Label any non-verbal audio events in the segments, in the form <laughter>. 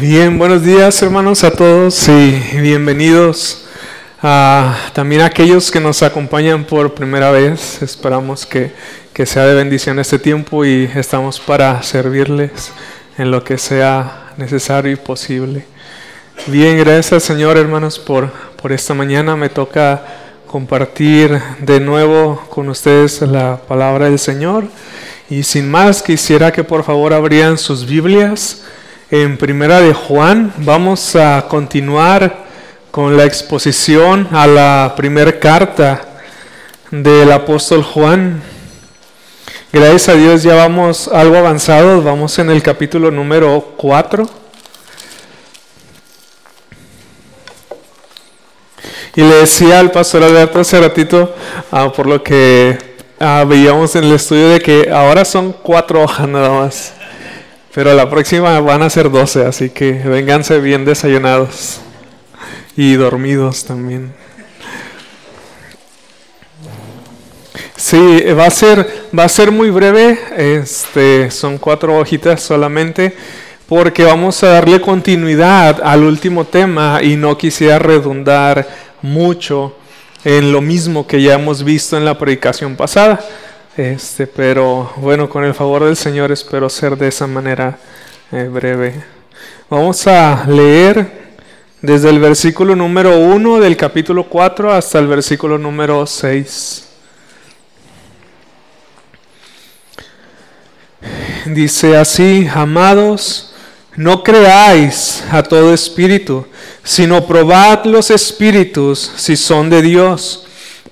Bien, buenos días hermanos a todos y bienvenidos a también a aquellos que nos acompañan por primera vez. Esperamos que, que sea de bendición este tiempo y estamos para servirles en lo que sea necesario y posible. Bien, gracias Señor hermanos por, por esta mañana. Me toca compartir de nuevo con ustedes la palabra del Señor. Y sin más, quisiera que por favor abrieran sus Biblias en Primera de Juan. Vamos a continuar con la exposición a la primera carta del apóstol Juan. Gracias a Dios ya vamos algo avanzados, vamos en el capítulo número 4. Y le decía al pastor Alberto hace ratito, ah, por lo que ah, veíamos en el estudio, de que ahora son cuatro hojas nada más. Pero la próxima van a ser doce, así que vénganse bien desayunados y dormidos también. Sí, va a ser, va a ser muy breve, este, son cuatro hojitas solamente, porque vamos a darle continuidad al último tema y no quisiera redundar mucho en lo mismo que ya hemos visto en la predicación pasada. Este, pero bueno, con el favor del Señor espero ser de esa manera eh, breve. Vamos a leer desde el versículo número 1 del capítulo 4 hasta el versículo número 6. Dice así, amados, no creáis a todo espíritu, sino probad los espíritus si son de Dios,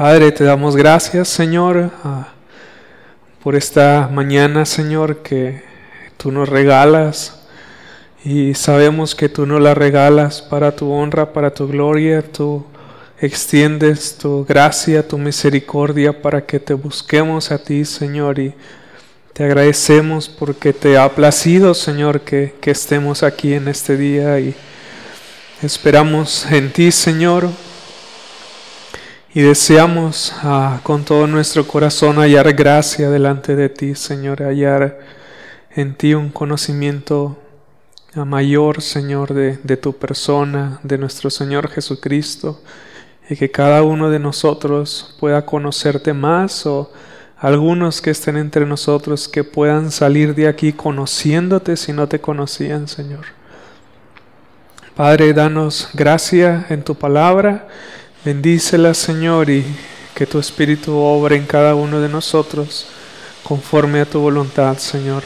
Padre, te damos gracias, Señor, ah, por esta mañana, Señor, que tú nos regalas. Y sabemos que tú nos la regalas para tu honra, para tu gloria, tú extiendes tu gracia, tu misericordia para que te busquemos a ti, Señor, y te agradecemos porque te ha placido, Señor, que, que estemos aquí en este día. Y esperamos en ti, Señor, y deseamos ah, con todo nuestro corazón hallar gracia delante de ti, Señor, hallar en ti un conocimiento a mayor, Señor, de, de, tu persona, de nuestro Señor Jesucristo, y que cada uno de nosotros pueda conocerte más o algunos que estén entre nosotros que puedan salir de aquí conociéndote si no te conocían, Señor. Padre, danos gracia en tu palabra, bendícela, Señor, y que tu Espíritu obre en cada uno de nosotros conforme a tu voluntad, Señor.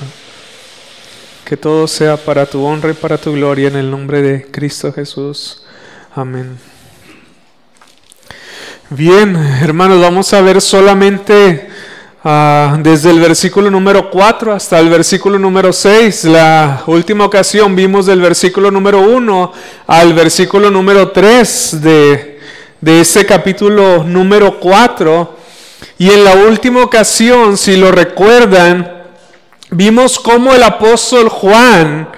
Que todo sea para tu honra y para tu gloria en el nombre de Cristo Jesús. Amén. Bien, hermanos, vamos a ver solamente uh, desde el versículo número 4 hasta el versículo número 6. La última ocasión vimos del versículo número 1 al versículo número 3 de, de ese capítulo número 4. Y en la última ocasión, si lo recuerdan, vimos cómo el apóstol Juan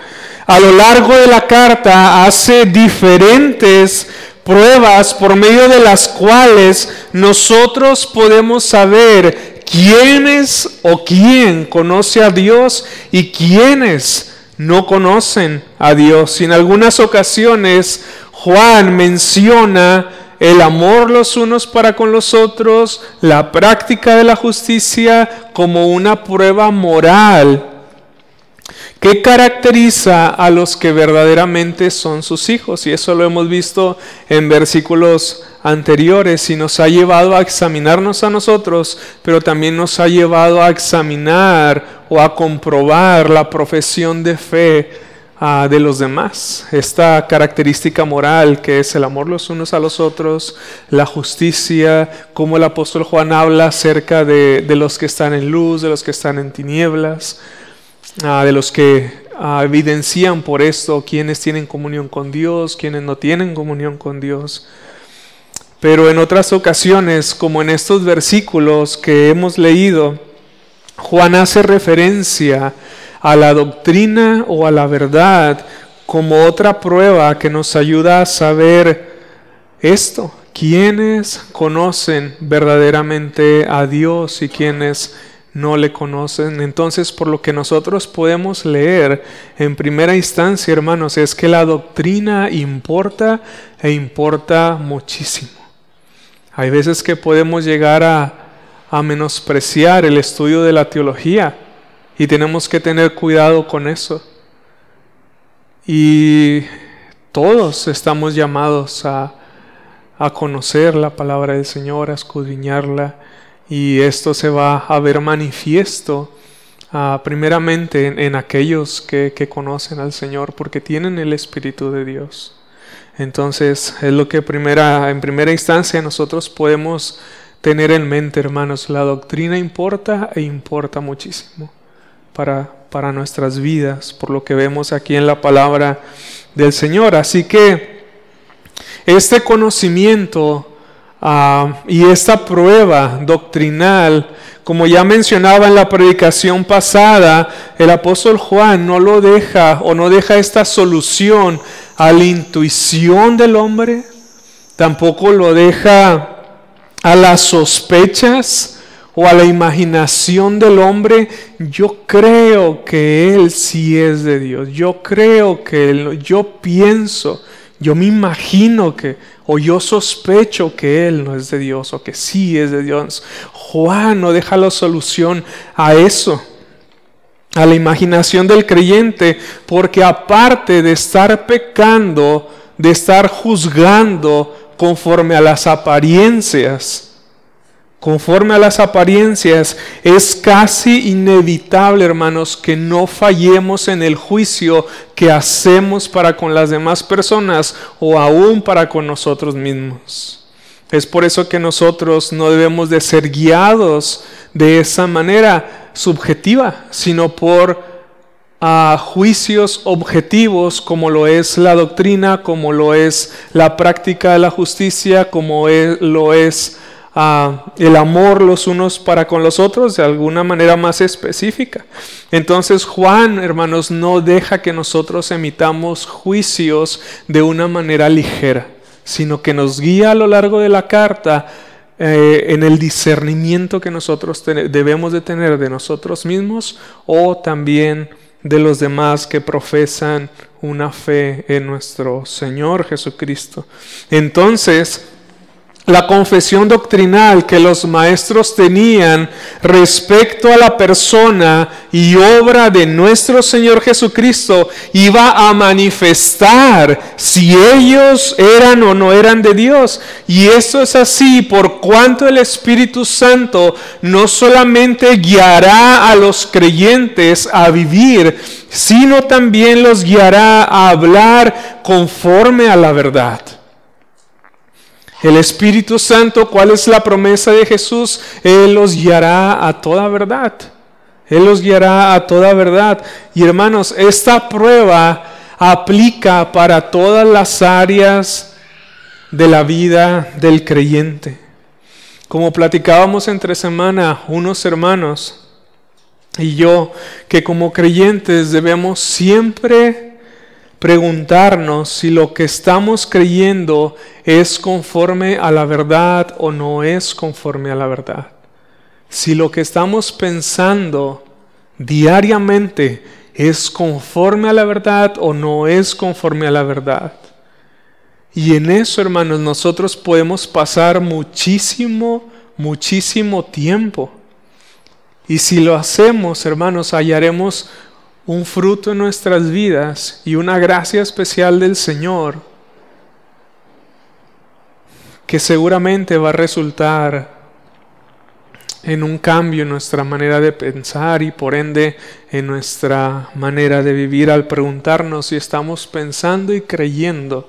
a lo largo de la carta hace diferentes pruebas por medio de las cuales nosotros podemos saber quiénes o quién conoce a Dios y quiénes no conocen a Dios. Y en algunas ocasiones Juan menciona el amor los unos para con los otros, la práctica de la justicia como una prueba moral que caracteriza a los que verdaderamente son sus hijos. Y eso lo hemos visto en versículos anteriores y nos ha llevado a examinarnos a nosotros, pero también nos ha llevado a examinar o a comprobar la profesión de fe Ah, de los demás. Esta característica moral que es el amor los unos a los otros, la justicia, como el apóstol Juan habla acerca de, los que están en luz, de los que están en tinieblas, ah, de los que ah, evidencian por esto quienes tienen comunión con Dios, quienes no tienen comunión con Dios. Pero en otras ocasiones, como en estos versículos que hemos leído, Juan hace referencia a la doctrina o a la verdad como otra prueba que nos ayuda a saber esto, quiénes conocen verdaderamente a Dios y quienes no le conocen. Entonces, por lo que nosotros podemos leer en primera instancia, hermanos, es que la doctrina importa e importa muchísimo. Hay veces que podemos llegar a, a menospreciar el estudio de la teología y tenemos que tener cuidado con eso. Y todos estamos llamados a, conocer la palabra del Señor, a escudriñarla. Y esto se va a ver manifiesto ah, primeramente en, aquellos que, que, conocen al Señor porque tienen el Espíritu de Dios. Entonces es lo que primera, en primera instancia nosotros podemos tener en mente, hermanos. La doctrina importa e importa muchísimo para, nuestras vidas, por lo que vemos aquí en la palabra del Señor. Así que este conocimiento ah, y esta prueba doctrinal, como ya mencionaba en la predicación pasada, el apóstol Juan no lo deja o no deja esta solución a la intuición del hombre, tampoco lo deja a las sospechas, o a la imaginación del hombre, yo creo que Él sí es de Dios. Yo creo que Él, yo pienso, yo me imagino que, o yo sospecho que Él no es de Dios, o que sí es de Dios. Juan no deja la solución a eso, a la imaginación del creyente, porque aparte de estar pecando, de estar juzgando conforme a las apariencias, conforme a las apariencias, es casi inevitable, hermanos, que no fallemos en el juicio que hacemos para con las demás personas o aún para con nosotros mismos. Es por eso que nosotros no debemos de ser guiados de esa manera subjetiva, sino por a juicios objetivos como lo es la doctrina, como lo es la práctica de la justicia, como lo es el amor los unos para con los otros de alguna manera más específica. Entonces Juan, hermanos, no deja que nosotros emitamos juicios de una manera ligera, sino que nos guía a lo largo de la carta eh, en el discernimiento que nosotros debemos de tener de nosotros mismos o también de los demás que profesan una fe en nuestro Señor Jesucristo. Entonces, la confesión doctrinal que los maestros tenían respecto a la persona y obra de nuestro Señor Jesucristo iba a manifestar si ellos eran o no eran de Dios. Y eso es así por cuanto el Espíritu Santo no solamente guiará a los creyentes a vivir, sino también los guiará a hablar conforme a la verdad. El Espíritu Santo, ¿cuál es la promesa de Jesús? Él los guiará a toda verdad. Él los guiará a toda verdad. Y hermanos, esta prueba aplica para todas las áreas de la vida del creyente. Como platicábamos entre semana unos hermanos y yo, que como creyentes debemos siempre preguntarnos si lo que estamos creyendo es conforme a la verdad o no es conforme a la verdad. Si lo que estamos pensando diariamente es conforme a la verdad o no es conforme a la verdad. Y en eso, hermanos, nosotros podemos pasar muchísimo, muchísimo tiempo. Y si lo hacemos, hermanos, hallaremos un fruto en nuestras vidas y una gracia especial del Señor que seguramente va a resultar en un cambio en nuestra manera de pensar y por ende en nuestra manera de vivir al preguntarnos si estamos pensando y creyendo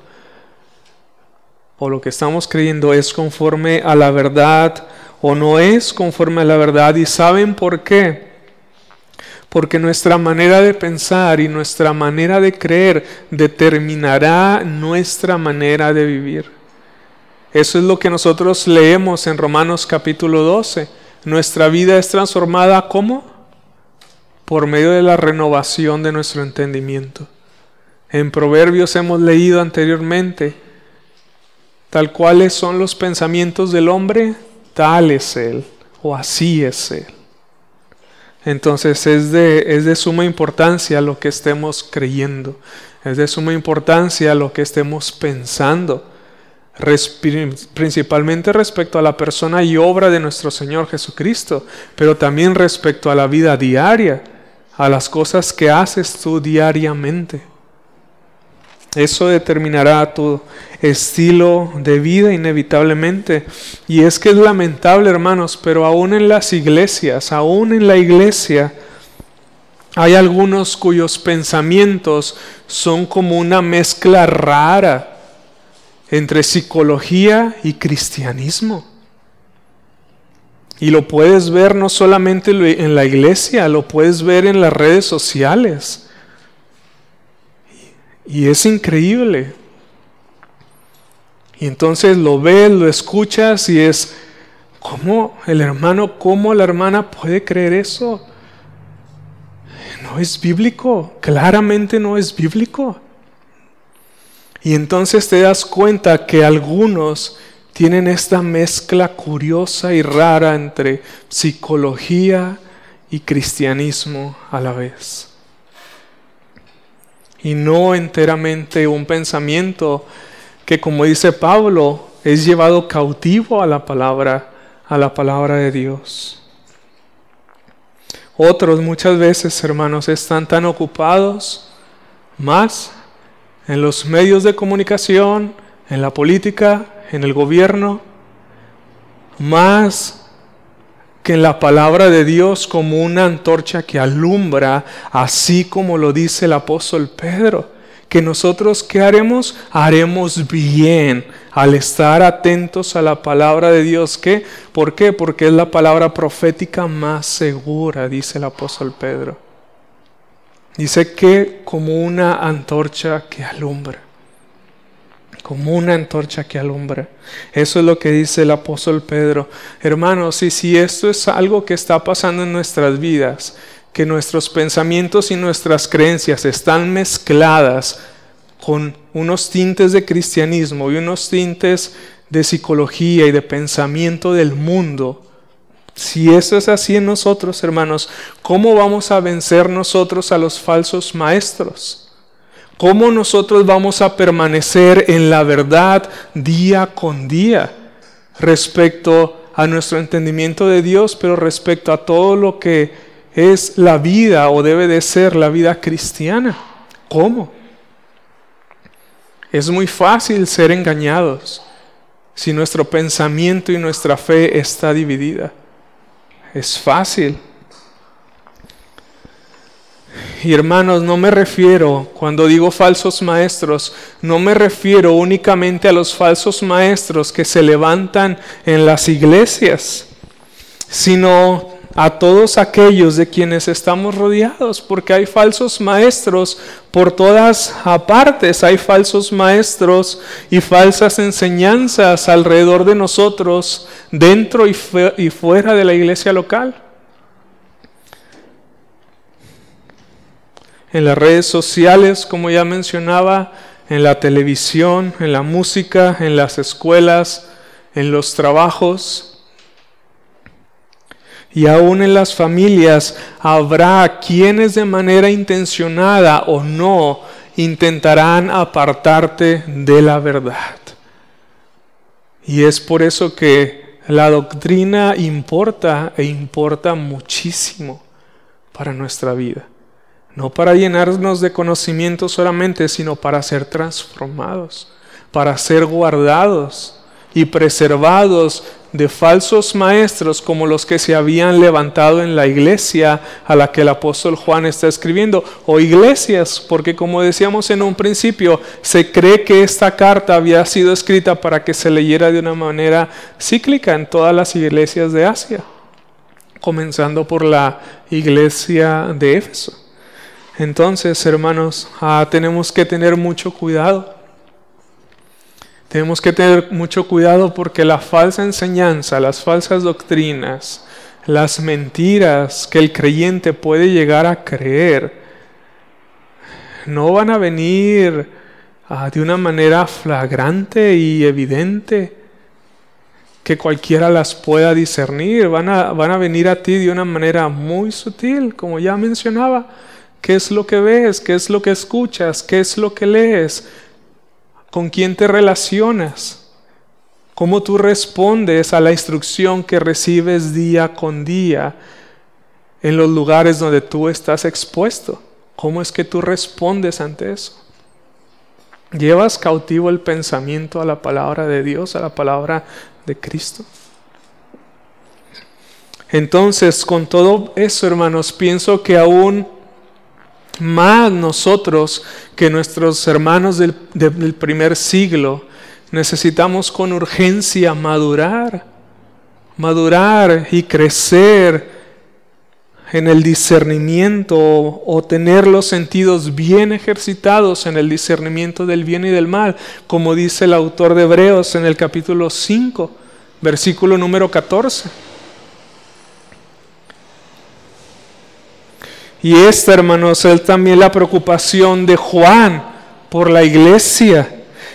o lo que estamos creyendo es conforme a la verdad o no es conforme a la verdad y saben por qué. Porque nuestra manera de pensar y nuestra manera de creer determinará nuestra manera de vivir. Eso es lo que nosotros leemos en Romanos capítulo 12. Nuestra vida es transformada ¿cómo? Por medio de la renovación de nuestro entendimiento. En Proverbios hemos leído anteriormente, tal cuales son los pensamientos del hombre, tal es él, o así es él. Entonces es de, es de suma importancia lo que estemos creyendo, es de suma importancia lo que estemos pensando principalmente respecto a la persona y obra de nuestro Señor Jesucristo, pero también respecto a la vida diaria, a las cosas que haces tú diariamente. Eso determinará tu estilo de vida inevitablemente. Y es que es lamentable, hermanos, pero aún en las iglesias, aún en la iglesia, hay algunos cuyos pensamientos son como una mezcla rara entre psicología y cristianismo. Y lo puedes ver no solamente en la iglesia, lo puedes ver en las redes sociales. Y es increíble. Y entonces lo ves, lo escuchas y es, ¿cómo el hermano, cómo la hermana puede creer eso? No es bíblico, claramente no es bíblico. Y entonces te das cuenta que algunos tienen esta mezcla curiosa y rara entre psicología y cristianismo a la vez. Y no enteramente un pensamiento que como dice Pablo es llevado cautivo a la palabra a la palabra de Dios. Otros muchas veces, hermanos, están tan ocupados más en los medios de comunicación, en la política, en el gobierno, más que en la palabra de Dios como una antorcha que alumbra, así como lo dice el apóstol Pedro, que nosotros qué haremos? Haremos bien al estar atentos a la palabra de Dios. ¿Qué? ¿Por qué? Porque es la palabra profética más segura, dice el apóstol Pedro. Dice que como una antorcha que alumbra. Como una antorcha que alumbra. Eso es lo que dice el apóstol Pedro. Hermanos, y si esto es algo que está pasando en nuestras vidas, que nuestros pensamientos y nuestras creencias están mezcladas con unos tintes de cristianismo y unos tintes de psicología y de pensamiento del mundo, si eso es así en nosotros, hermanos, ¿cómo vamos a vencer nosotros a los falsos maestros? ¿Cómo nosotros vamos a permanecer en la verdad día con día respecto a nuestro entendimiento de Dios, pero respecto a todo lo que es la vida o debe de ser la vida cristiana? ¿Cómo? Es muy fácil ser engañados si nuestro pensamiento y nuestra fe está dividida es fácil. Y hermanos, no me refiero, cuando digo falsos maestros, no me refiero únicamente a los falsos maestros que se levantan en las iglesias, sino a todos aquellos de quienes estamos rodeados, porque hay falsos maestros por todas partes, hay falsos maestros y falsas enseñanzas alrededor de nosotros, dentro y, fuera de la iglesia local. En las redes sociales, como ya mencionaba, en la televisión, en la música, en las escuelas, en los trabajos, y aún en las familias habrá quienes de manera intencionada o no intentarán apartarte de la verdad. Y es por eso que la doctrina importa e importa muchísimo para nuestra vida. No para llenarnos de conocimiento solamente, sino para ser transformados, para ser guardados y preservados de falsos maestros como los que se habían levantado en la iglesia a la que el apóstol Juan está escribiendo, o iglesias, porque como decíamos en un principio, se cree que esta carta había sido escrita para que se leyera de una manera cíclica en todas las iglesias de Asia, comenzando por la iglesia de Éfeso. Entonces, hermanos, ah, tenemos que tener mucho cuidado tenemos que tener mucho cuidado porque la falsa enseñanza, las falsas doctrinas, las mentiras que el creyente puede llegar a creer, no van a venir ah, de una manera flagrante y evidente que cualquiera las pueda discernir, van a, van a venir a ti de una manera muy sutil, como ya mencionaba. ¿Qué es lo que ves? ¿Qué es lo que escuchas? ¿Qué es lo que lees? con quién te relacionas, cómo tú respondes a la instrucción que recibes día con día en los lugares donde tú estás expuesto. ¿Cómo es que tú respondes ante eso? ¿Llevas cautivo el pensamiento a la palabra de Dios, a la palabra de Cristo? Entonces, con todo eso, hermanos, pienso que aún más nosotros que nuestros hermanos del, primer siglo necesitamos con urgencia madurar, madurar y crecer en el discernimiento o, tener los sentidos bien ejercitados en el discernimiento del bien y del mal, como dice el autor de Hebreos en el capítulo 5, versículo número 14. Y esta, hermanos, es también la preocupación de Juan por la iglesia.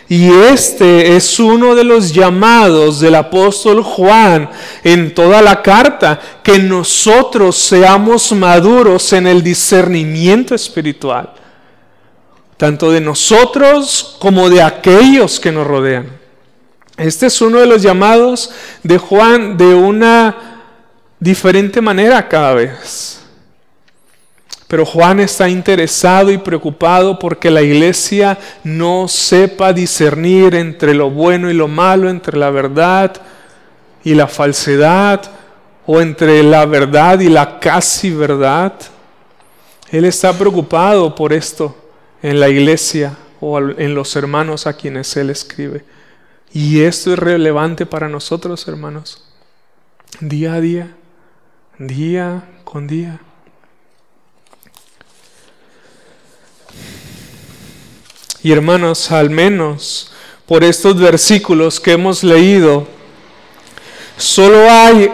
Y este es uno de los llamados del apóstol Juan en toda la carta, que nosotros seamos maduros en el discernimiento espiritual, tanto de nosotros como de aquellos que nos rodean. Este es uno de los llamados de Juan de una diferente manera cada vez. Pero Juan está interesado y preocupado porque la iglesia no sepa discernir entre lo bueno y lo malo, entre la verdad y la falsedad, o entre la verdad y la casi verdad. Él está preocupado por esto en la iglesia o en los hermanos a quienes él escribe. Y esto es relevante para nosotros, hermanos, día a día, día con día. Y hermanos, al menos por estos versículos que hemos leído, solo hay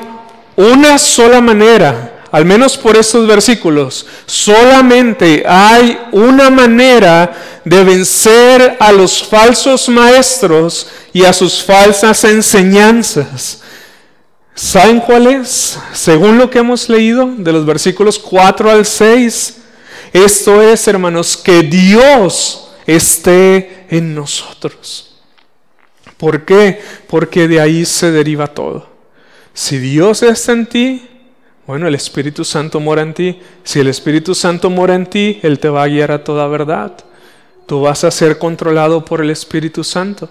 una sola manera, al menos por estos versículos, solamente hay una manera de vencer a los falsos maestros y a sus falsas enseñanzas. ¿Saben cuál es? Según lo que hemos leído de los versículos 4 al 6, esto es, hermanos, que Dios esté en nosotros. ¿Por qué? Porque de ahí se deriva todo. Si Dios está en ti, bueno, el Espíritu Santo mora en ti. Si el Espíritu Santo mora en ti, Él te va a guiar a toda verdad. Tú vas a ser controlado por el Espíritu Santo.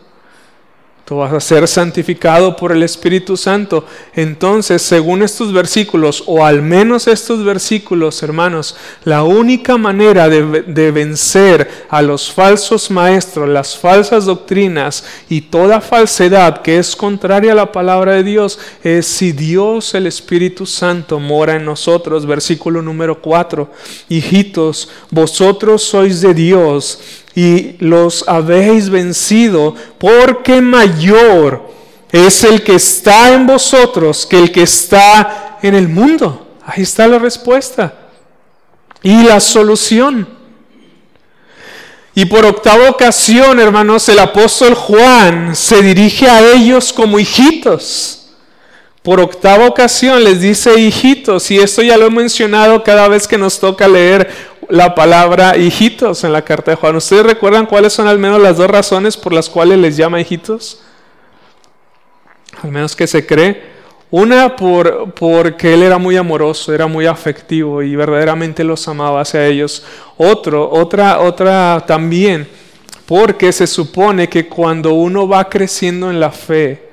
Tú vas a ser santificado por el Espíritu Santo. Entonces, según estos versículos, o al menos estos versículos, hermanos, la única manera de, vencer a los falsos maestros, las falsas doctrinas y toda falsedad que es contraria a la palabra de Dios es si Dios, el Espíritu Santo, mora en nosotros. Versículo número 4. Hijitos, vosotros sois de Dios y los habéis vencido, porque mayor es el que está en vosotros que el que está en el mundo. Ahí está la respuesta y la solución. Y por octava ocasión, hermanos, el apóstol Juan se dirige a ellos como hijitos. Por octava ocasión les dice hijitos, y esto ya lo he mencionado cada vez que nos toca leer la palabra hijitos en la carta de Juan. ¿Ustedes recuerdan cuáles son al menos las dos razones por las cuales les llama hijitos? Al menos que se cree. Una por, porque él era muy amoroso, era muy afectivo y verdaderamente los amaba hacia ellos. Otro, otra, otra también porque se supone que cuando uno va creciendo en la fe,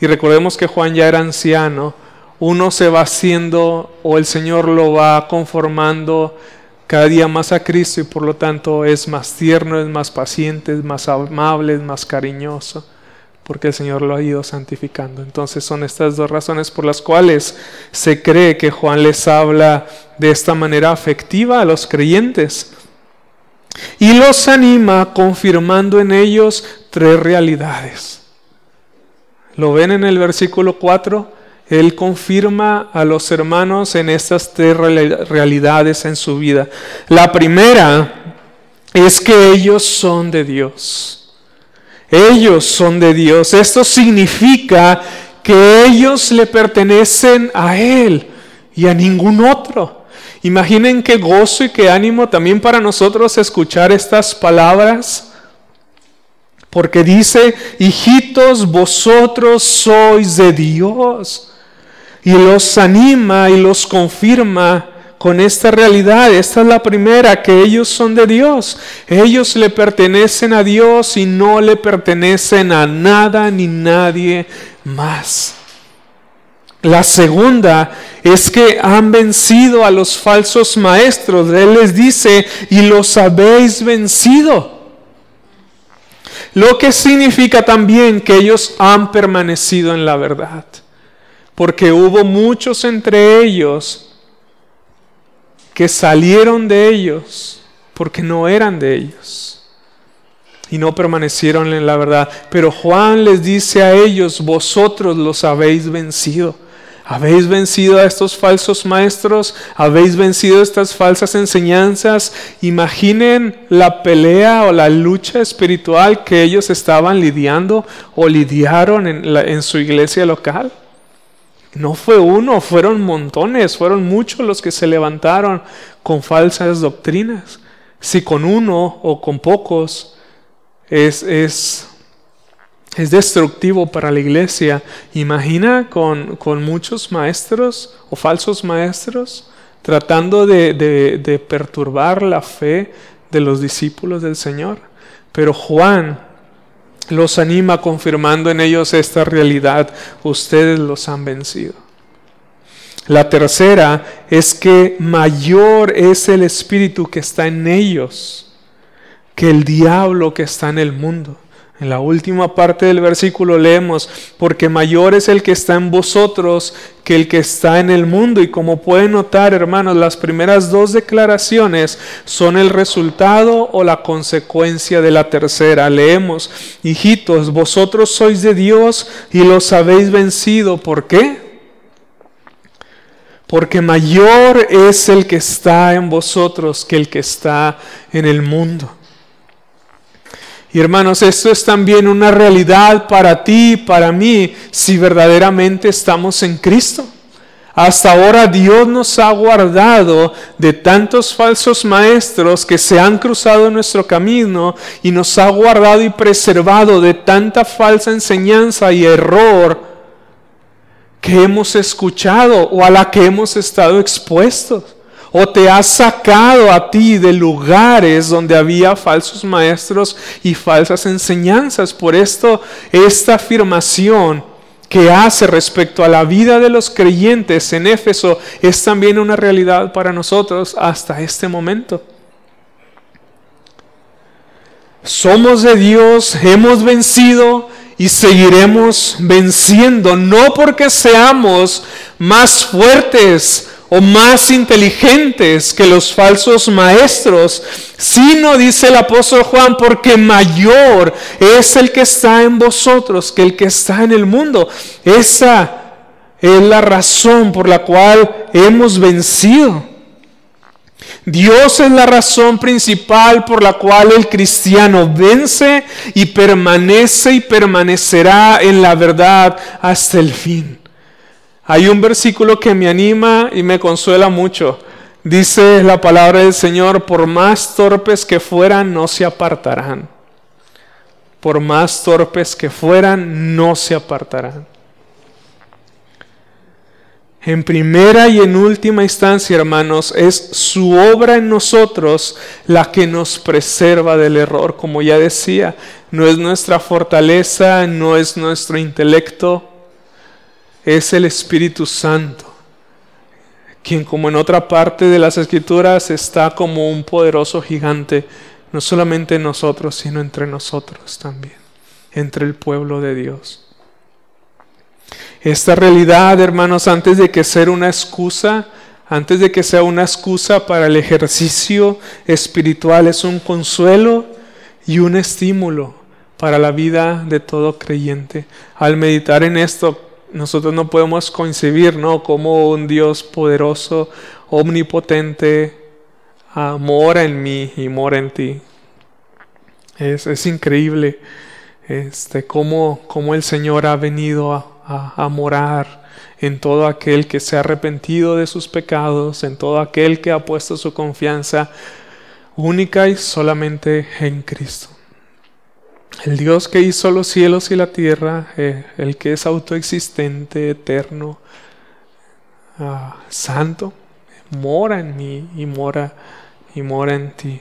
y recordemos que Juan ya era anciano, uno se va haciendo o el Señor lo va conformando cada día más a Cristo y por lo tanto es más tierno, es más paciente, es más amable, es más cariñoso, porque el Señor lo ha ido santificando. Entonces son estas dos razones por las cuales se cree que Juan les habla de esta manera afectiva a los creyentes y los anima confirmando en ellos tres realidades. ¿Lo ven en el versículo 4? Él confirma a los hermanos en estas tres realidades en su vida. La primera es que ellos son de Dios. Ellos son de Dios. Esto significa que ellos le pertenecen a Él y a ningún otro. Imaginen qué gozo y qué ánimo también para nosotros escuchar estas palabras porque dice, hijitos, vosotros sois de Dios. Y los anima y los confirma con esta realidad. Esta es la primera, que ellos son de Dios. Ellos le pertenecen a Dios y no le pertenecen a nada ni nadie más. La segunda es que han vencido a los falsos maestros. Él les dice, y los habéis vencido. Lo que significa también que ellos han permanecido en la verdad. Porque hubo muchos entre ellos que salieron de ellos porque no eran de ellos y no permanecieron en la verdad. Pero Juan les dice a ellos, vosotros los habéis vencido. Habéis vencido a estos falsos maestros, habéis vencido estas falsas enseñanzas. Imaginen la pelea o la lucha espiritual que ellos estaban lidiando o lidiaron en, en su iglesia local. No fue uno, fueron montones, fueron muchos los que se levantaron con falsas doctrinas. Si con uno o con pocos es, es es destructivo para la iglesia. Imagina con, muchos maestros o falsos maestros tratando de, de, perturbar la fe de los discípulos del Señor. Pero Juan los anima confirmando en ellos esta realidad. Ustedes los han vencido. La tercera es que mayor es el espíritu que está en ellos que el diablo que está en el mundo. En la última parte del versículo leemos, porque mayor es el que está en vosotros que el que está en el mundo. Y como pueden notar, hermanos, las primeras dos declaraciones son el resultado o la consecuencia de la tercera. Leemos, hijitos, vosotros sois de Dios y los habéis vencido. ¿Por qué? Porque mayor es el que está en vosotros que el que está en el mundo. Y hermanos, esto es también una realidad para ti para mí si verdaderamente estamos en Cristo. Hasta ahora Dios nos ha guardado de tantos falsos maestros que se han cruzado en nuestro camino y nos ha guardado y preservado de tanta falsa enseñanza y error que hemos escuchado o a la que hemos estado expuestos o te ha sacado a ti de lugares donde había falsos maestros y falsas enseñanzas. Por esto, esta afirmación que hace respecto a la vida de los creyentes en Éfeso es también una realidad para nosotros hasta este momento. Somos de Dios, hemos vencido y seguiremos venciendo, no porque seamos más fuertes o más inteligentes que los falsos maestros, sino, dice el apóstol Juan, porque mayor es el que está en vosotros que el que está en el mundo. Esa es la razón por la cual hemos vencido. Dios es la razón principal por la cual el cristiano vence y permanece y permanecerá en la verdad hasta el fin. Hay un versículo que me anima y me consuela mucho. Dice la palabra del Señor, por más torpes que fueran, no se apartarán. Por más torpes que fueran, no se apartarán. En primera y en última instancia, hermanos, es su obra en nosotros la que nos preserva del error. Como ya decía, no es nuestra fortaleza, no es nuestro intelecto, es el Espíritu Santo, quien como en otra parte de las Escrituras está como un poderoso gigante, no solamente en nosotros, sino entre nosotros también, entre el pueblo de Dios. Esta realidad, hermanos, antes de que sea una excusa, antes de que sea una excusa para el ejercicio espiritual, es un consuelo y un estímulo para la vida de todo creyente. Al meditar en esto, nosotros no podemos concebir, ¿no? Como un Dios poderoso, omnipotente, ah, mora en mí y mora en ti. Es, es increíble este, cómo, cómo el Señor ha venido a, a, morar en todo aquel que se ha arrepentido de sus pecados, en todo aquel que ha puesto su confianza única y solamente en Cristo. El Dios que hizo los cielos y la tierra, eh, el que es autoexistente, eterno, ah, santo, mora en mí y mora y mora en ti.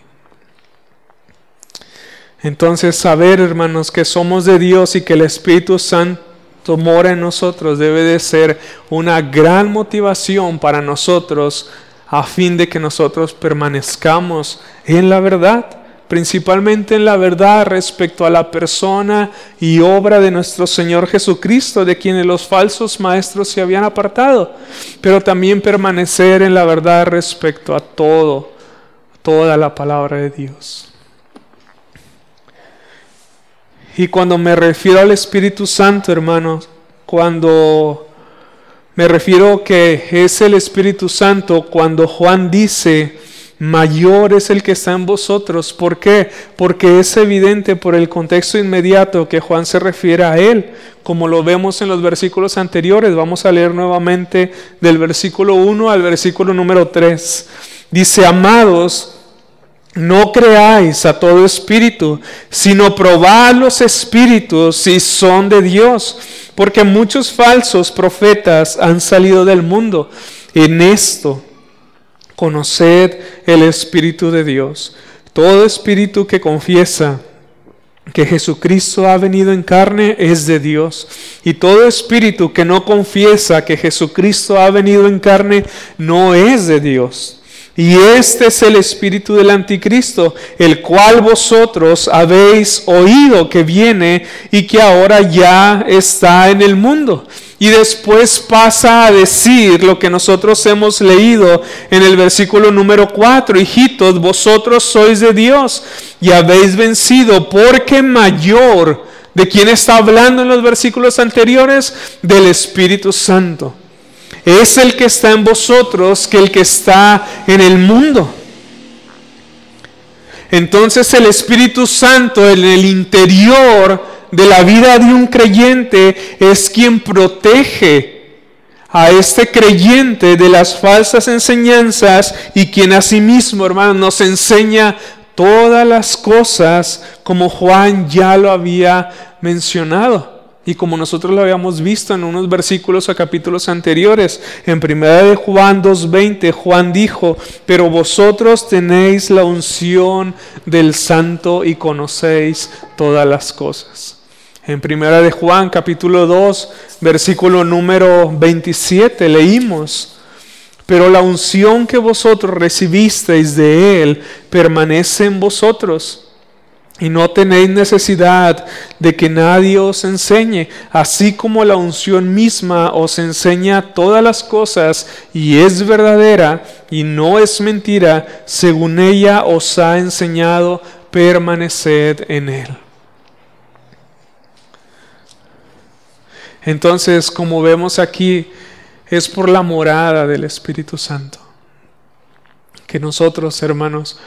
Entonces saber, hermanos, que somos de Dios y que el Espíritu Santo mora en nosotros debe de ser una gran motivación para nosotros a fin de que nosotros permanezcamos en la verdad, principalmente en la verdad respecto a la persona y obra de nuestro Señor Jesucristo, de quienes los falsos maestros se habían apartado, pero también permanecer en la verdad respecto a todo, toda la palabra de Dios. Y cuando me refiero al Espíritu Santo, hermanos, cuando me refiero que es el Espíritu Santo, cuando Juan dice, mayor es el que está en vosotros. ¿Por qué? Porque es evidente por el contexto inmediato que Juan se refiere a él, como lo vemos en los versículos anteriores. Vamos a leer nuevamente del versículo 1 al versículo número 3. Dice, amados, no creáis a todo espíritu, sino probad los espíritus si son de Dios, porque muchos falsos profetas han salido del mundo. En esto, conoced el Espíritu de Dios. Todo espíritu que confiesa que Jesucristo ha venido en carne es de Dios. Y todo espíritu que no confiesa que Jesucristo ha venido en carne no es de Dios. Y este es el espíritu del anticristo, el cual vosotros habéis oído que viene y que ahora ya está en el mundo. Y después pasa a decir lo que nosotros hemos leído en el versículo número 4, hijitos, vosotros sois de Dios y habéis vencido porque mayor, ¿de quién está hablando en los versículos anteriores? Del Espíritu Santo es el que está en vosotros que el que está en el mundo. Entonces el Espíritu Santo en el interior de la vida de un creyente es quien protege a este creyente de las falsas enseñanzas y quien asimismo, hermano, nos enseña todas las cosas como Juan ya lo había mencionado. Y como nosotros lo habíamos visto en unos versículos o capítulos anteriores, en primera de Juan 2.20, Juan dijo, pero vosotros tenéis la unción del santo y conocéis todas las cosas. En primera de Juan capítulo 2, versículo número 27, leímos, pero la unción que vosotros recibisteis de él permanece en vosotros y no tenéis necesidad de que nadie os enseñe, así como la unción misma os enseña todas las cosas y es verdadera y no es mentira, según ella os ha enseñado, permaneced en él. Entonces, como vemos aquí, es por la morada del Espíritu Santo que nosotros, hermanos,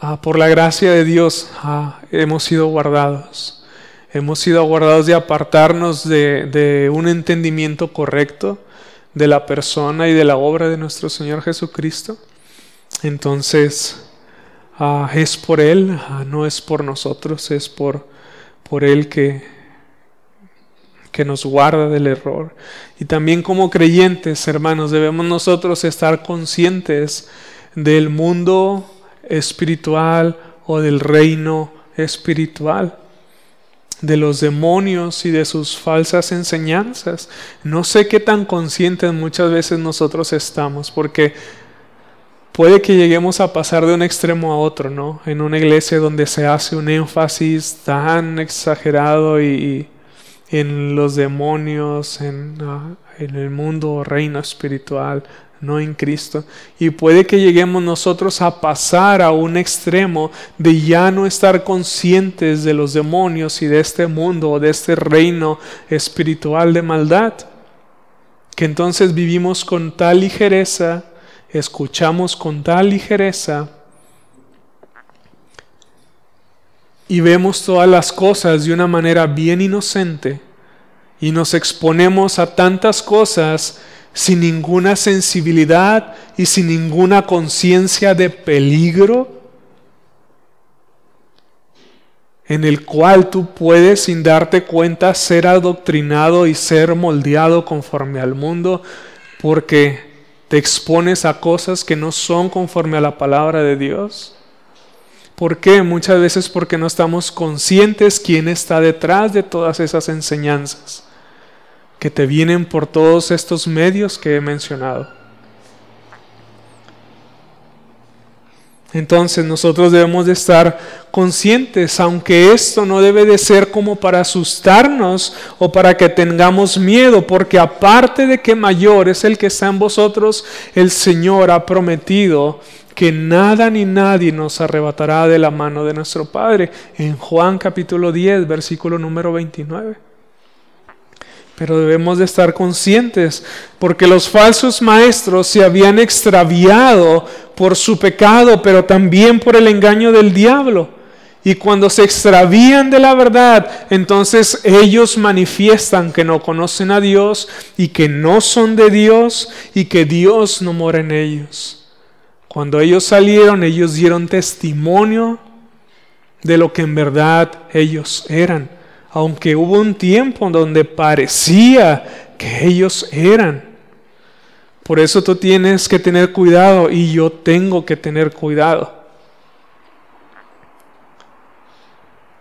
Ah, por la gracia de Dios ah, hemos sido guardados. Hemos sido guardados de apartarnos de, de un entendimiento correcto de la persona y de la obra de nuestro Señor Jesucristo. Entonces, ah, es por Él, no es por nosotros, es por, por Él que, que nos guarda del error. Y también como creyentes, hermanos, debemos nosotros estar conscientes del mundo espiritual o del reino espiritual, de los demonios y de sus falsas enseñanzas. No sé qué tan conscientes muchas veces nosotros estamos, porque puede que lleguemos a pasar de un extremo a otro, ¿no? En una iglesia donde se hace un énfasis tan exagerado y, en los demonios, en, ah, en el mundo reino espiritual, no en Cristo. Y puede que lleguemos nosotros a pasar a un extremo de ya no estar conscientes de los demonios y de este mundo o de este reino espiritual de maldad. Que entonces vivimos con tal ligereza, escuchamos con tal ligereza y vemos todas las cosas de una manera bien inocente y nos exponemos a tantas cosas sin ninguna sensibilidad y sin ninguna conciencia de peligro en el cual tú puedes sin darte cuenta ser adoctrinado y ser moldeado conforme al mundo porque te expones a cosas que no son conforme a la palabra de Dios. ¿Por qué? Muchas veces porque no estamos conscientes quién está detrás de todas esas enseñanzas que te vienen por todos estos medios que he mencionado. Entonces nosotros debemos de estar conscientes, aunque esto no debe de ser como para asustarnos o para que tengamos miedo, porque aparte de que mayor es el que está en vosotros, el Señor ha prometido que nada ni nadie nos arrebatará de la mano de nuestro Padre. En Juan capítulo 10, versículo número 29. Pero debemos de estar conscientes porque los falsos maestros se habían extraviado por su pecado, pero también por el engaño del diablo. Y cuando se extravían de la verdad, entonces ellos manifiestan que no conocen a Dios y que no son de Dios y que Dios no mora en ellos. Cuando ellos salieron, ellos dieron testimonio de lo que en verdad ellos eran aunque hubo un tiempo donde parecía que ellos eran. Por eso tú tienes que tener cuidado y yo tengo que tener cuidado.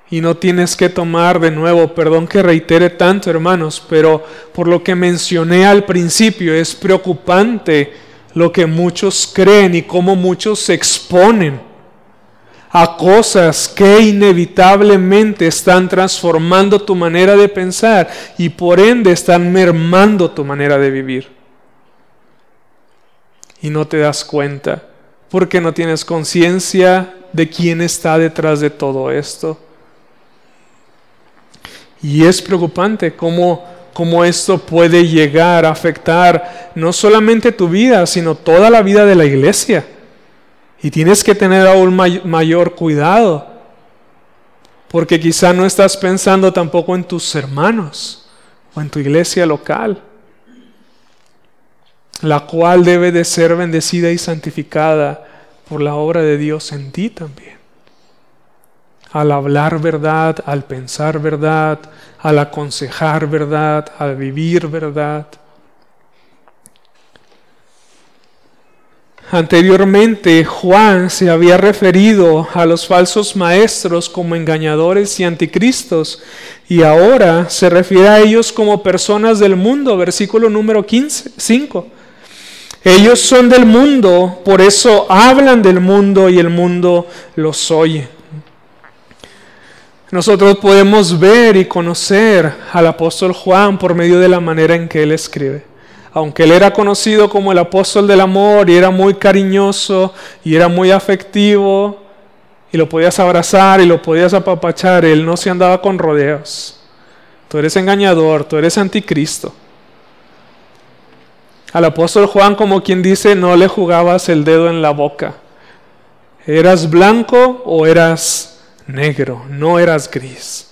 Y no tienes que tomar de nuevo, perdón que reitere tanto hermanos, pero por lo que mencioné al principio es preocupante lo que muchos creen y cómo muchos se exponen a cosas que inevitablemente están transformando tu manera de pensar y por ende están mermando tu manera de vivir. Y no te das cuenta porque no tienes conciencia de quién está detrás de todo esto. Y es preocupante cómo, cómo esto puede llegar a afectar no solamente tu vida, sino toda la vida de la iglesia. Y tienes que tener aún mayor cuidado, porque quizá no estás pensando tampoco en tus hermanos o en tu iglesia local, la cual debe de ser bendecida y santificada por la obra de Dios en ti también. Al hablar verdad, al pensar verdad, al aconsejar verdad, al vivir verdad. Anteriormente Juan se había referido a los falsos maestros como engañadores y anticristos y ahora se refiere a ellos como personas del mundo, versículo número 15, 5. Ellos son del mundo, por eso hablan del mundo y el mundo los oye. Nosotros podemos ver y conocer al apóstol Juan por medio de la manera en que él escribe aunque él era conocido como el apóstol del amor y era muy cariñoso y era muy afectivo y lo podías abrazar y lo podías apapachar, él no se andaba con rodeos. Tú eres engañador, tú eres anticristo. Al apóstol Juan, como quien dice, no le jugabas el dedo en la boca. ¿Eras blanco o eras negro? No eras gris.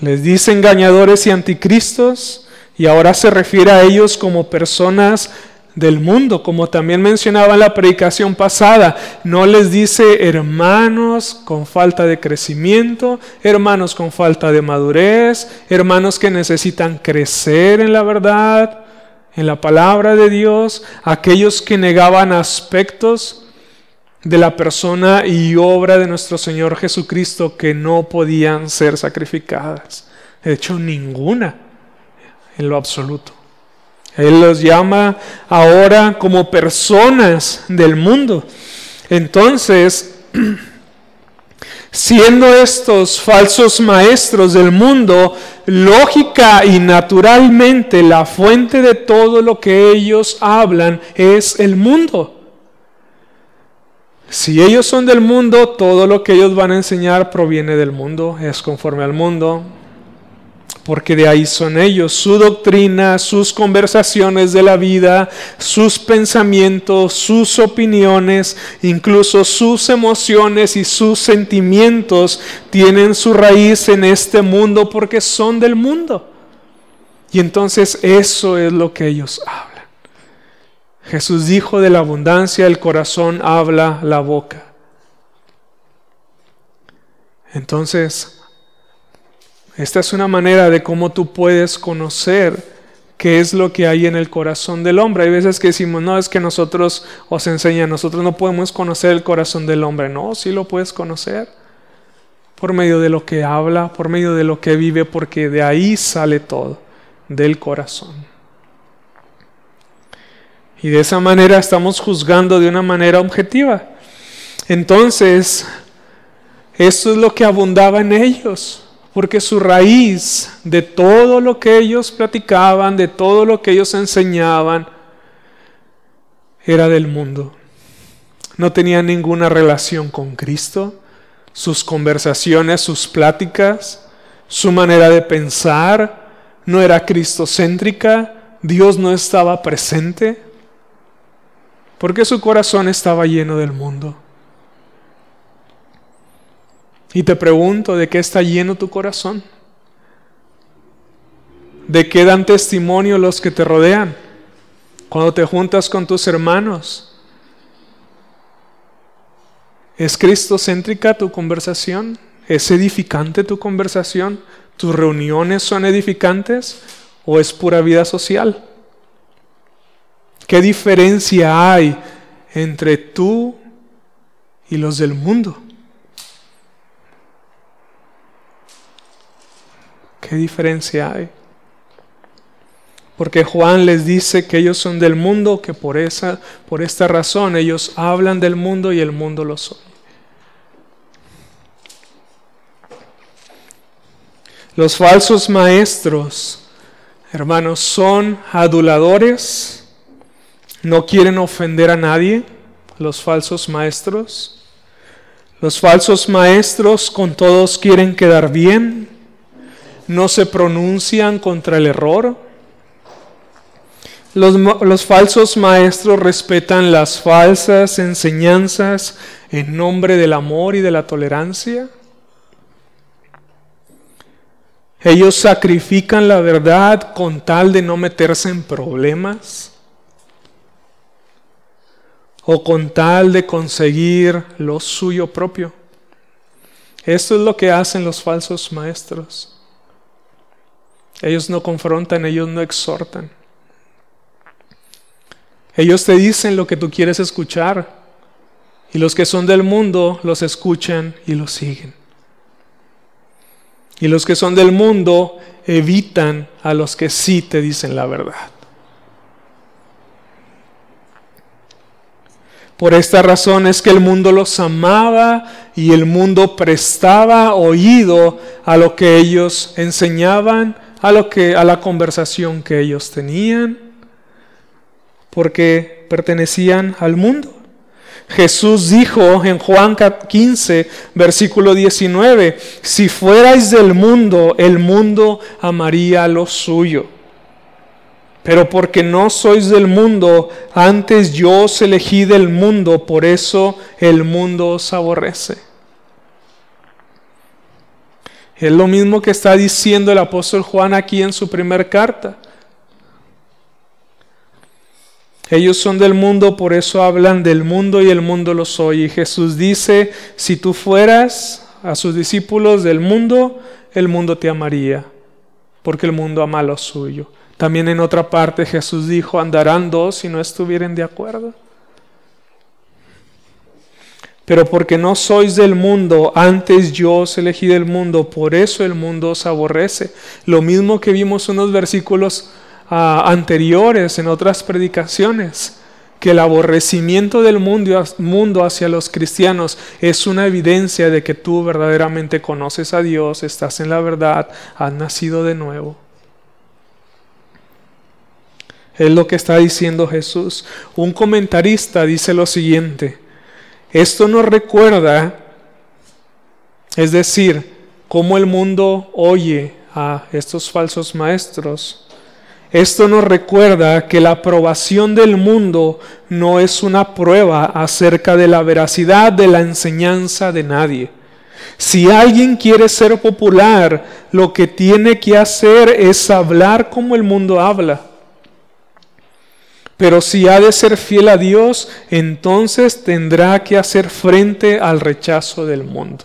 Les dice engañadores y anticristos y ahora se refiere a ellos como personas del mundo, como también mencionaba en la predicación pasada, no les dice hermanos con falta de crecimiento, hermanos con falta de madurez, hermanos que necesitan crecer en la verdad, en la palabra de Dios, aquellos que negaban aspectos de la persona y obra de nuestro Señor Jesucristo que no podían ser sacrificadas. De hecho, ninguna en lo absoluto. Él los llama ahora como personas del mundo. Entonces, <clears throat> siendo estos falsos maestros del mundo, lógica y naturalmente la fuente de todo lo que ellos hablan es el mundo. Si ellos son del mundo, todo lo que ellos van a enseñar proviene del mundo, es conforme al mundo porque de ahí son ellos, su doctrina, sus conversaciones de la vida, sus pensamientos, sus opiniones, incluso sus emociones y sus sentimientos tienen su raíz en este mundo porque son del mundo. Y entonces eso es lo que ellos hablan. Jesús dijo de la abundancia del corazón habla la boca. Entonces, esta es una manera de cómo tú puedes conocer qué es lo que hay en el corazón del hombre. Hay veces que decimos, no, es que nosotros os enseñan, nosotros no podemos conocer el corazón del hombre. No, sí lo puedes conocer por medio de lo que habla, por medio de lo que vive, porque de ahí sale todo, del corazón. Y de esa manera estamos juzgando de una manera objetiva. Entonces, esto es lo que abundaba en ellos porque su raíz de todo lo que ellos platicaban, de todo lo que ellos enseñaban, era del mundo. No tenía ninguna relación con Cristo. Sus conversaciones, sus pláticas, su manera de pensar no era cristocéntrica. Dios no estaba presente porque su corazón estaba lleno del mundo. Y te pregunto, ¿de qué está lleno tu corazón? ¿De qué dan testimonio los que te rodean? Cuando te juntas con tus hermanos. ¿Es cristocéntrica tu conversación? ¿Es edificante tu conversación? ¿Tus reuniones son edificantes? ¿O es pura vida social? ¿Qué diferencia hay entre tú y los del mundo? ¿Qué diferencia hay? Porque Juan les dice que ellos son del mundo, que por esa por esta razón ellos hablan del mundo y el mundo lo son. Los falsos maestros, hermanos, son aduladores, no quieren ofender a nadie, los falsos maestros. Los falsos maestros con todos quieren quedar bien, no se pronuncian contra el error. Los, falsos maestros respetan las falsas enseñanzas en nombre del amor y de la tolerancia. Ellos sacrifican la verdad con tal de no meterse en problemas o con tal de conseguir lo suyo propio. Esto es lo que hacen los falsos maestros. Ellos no confrontan, ellos no exhortan. Ellos te dicen lo que tú quieres escuchar. Y los que son del mundo los escuchan y los siguen. Y los que son del mundo evitan a los que sí te dicen la verdad. Por esta razón es que el mundo los amaba y el mundo prestaba oído a lo que ellos enseñaban a, lo que, a la conversación que ellos tenían, porque pertenecían al mundo. Jesús dijo en Juan 15, versículo 19, si fuerais del mundo, el mundo amaría lo suyo. Pero porque no sois del mundo, antes yo os elegí del mundo, por eso el mundo os aborrece. Es lo mismo que está diciendo el apóstol Juan aquí en su primera carta. Ellos son del mundo, por eso hablan del mundo y el mundo lo soy. Y Jesús dice, si tú fueras a sus discípulos del mundo, el mundo te amaría, porque el mundo ama lo suyo. También en otra parte Jesús dijo, andarán dos si no estuvieren de acuerdo. Pero porque no sois del mundo, antes yo os elegí del mundo, por eso el mundo os aborrece. Lo mismo que vimos unos versículos ah, anteriores en otras predicaciones, que el aborrecimiento del mundo, mundo hacia los cristianos es una evidencia de que tú verdaderamente conoces a Dios, estás en la verdad, has nacido de nuevo. Es lo que está diciendo Jesús. Un comentarista dice lo siguiente. Esto nos recuerda, es decir, cómo el mundo oye a estos falsos maestros. Esto nos recuerda que la aprobación del mundo no es una prueba acerca de la veracidad de la enseñanza de nadie. Si alguien quiere ser popular, lo que tiene que hacer es hablar como el mundo habla. Pero si ha de ser fiel a Dios, entonces tendrá que hacer frente al rechazo del mundo.